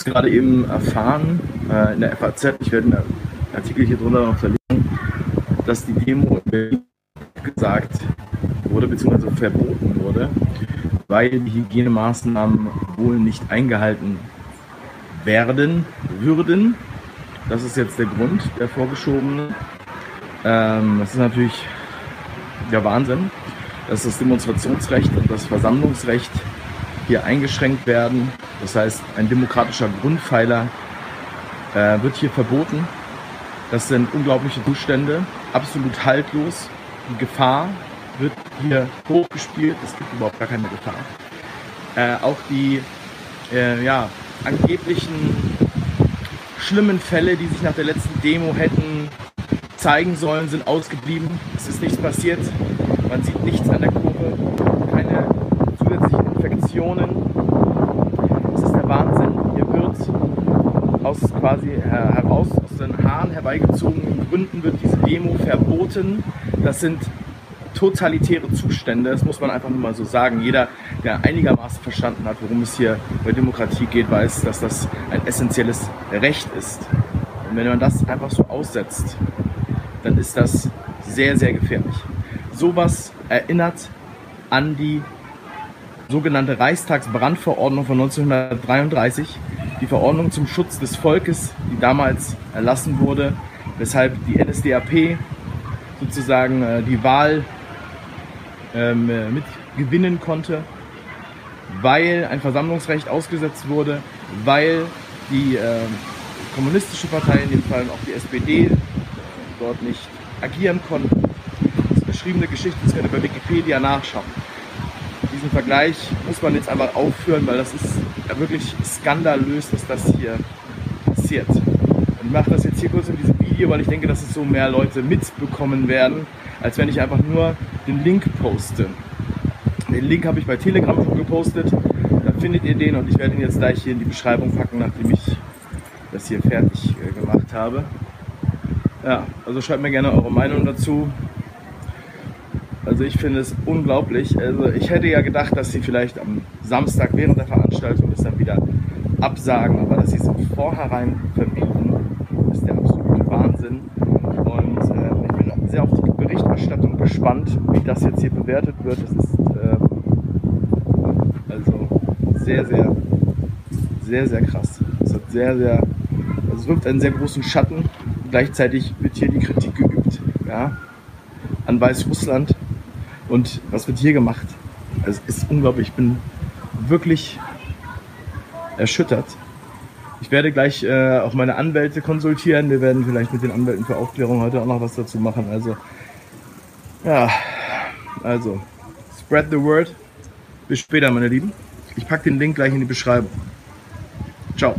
es gerade eben erfahren äh, in der FAZ, ich werde einen Artikel hier drunter noch verlinken, dass die Demo in Berlin gesagt wurde, beziehungsweise verboten wurde, weil die Hygienemaßnahmen wohl nicht eingehalten werden würden. Das ist jetzt der Grund, der vorgeschobene. Ähm, das ist natürlich der Wahnsinn, dass das Demonstrationsrecht und das Versammlungsrecht hier eingeschränkt werden. Das heißt, ein demokratischer Grundpfeiler äh, wird hier verboten. Das sind unglaubliche Zustände, absolut haltlos. Die Gefahr wird hier hochgespielt. Es gibt überhaupt gar keine Gefahr. Äh, auch die äh, ja, angeblichen schlimmen Fälle, die sich nach der letzten Demo hätten zeigen sollen, sind ausgeblieben. Es ist nichts passiert. Man sieht nichts an der Kurve, Infektionen. Es ist der Wahnsinn. Hier wird aus quasi heraus aus den Haaren herbeigezogenen Gründen wird diese Demo verboten. Das sind totalitäre Zustände, das muss man einfach nur mal so sagen. Jeder, der einigermaßen verstanden hat, worum es hier bei Demokratie geht, weiß, dass das ein essentielles Recht ist. Und wenn man das einfach so aussetzt, dann ist das sehr, sehr gefährlich. Sowas erinnert an die sogenannte Reichstagsbrandverordnung von 1933, die Verordnung zum Schutz des Volkes, die damals erlassen wurde, weshalb die NSDAP sozusagen äh, die Wahl ähm, äh, mit gewinnen konnte, weil ein Versammlungsrecht ausgesetzt wurde, weil die äh, kommunistische Partei, in dem Fall auch die SPD, dort nicht agieren konnten. Das ist beschriebene Geschichte, könnt ihr bei Wikipedia nachschauen. Diesen Vergleich muss man jetzt einfach aufführen, weil das ist wirklich skandalös, dass das hier passiert. Und ich mache das jetzt hier kurz in diesem Video, weil ich denke, dass es so mehr Leute mitbekommen werden, als wenn ich einfach nur den Link poste. Den Link habe ich bei Telegram schon gepostet. Da findet ihr den und ich werde ihn jetzt gleich hier in die Beschreibung packen, nachdem ich das hier fertig äh, gemacht habe. Ja, also schreibt mir gerne eure Meinung dazu. Also ich finde es unglaublich. Also ich hätte ja gedacht, dass sie vielleicht am Samstag während der Veranstaltung das dann wieder absagen, aber dass sie es im Vorhinein verbieten, ist der absolute Wahnsinn. Und äh, ich bin sehr auf die Berichterstattung gespannt, wie das jetzt hier bewertet wird. Das ist äh, also sehr, sehr, sehr, sehr krass. Es hat sehr, sehr, also es wirft einen sehr großen Schatten. Gleichzeitig wird hier die Kritik geübt, ja, an Weißrussland. Und was wird hier gemacht? Es ist unglaublich. Ich bin wirklich erschüttert. Ich werde gleich äh, auch meine Anwälte konsultieren. Wir werden vielleicht mit den Anwälten für Aufklärung heute auch noch was dazu machen. Also, ja, also, spread the word. Bis später, meine Lieben. Ich packe den Link gleich in die Beschreibung. Ciao.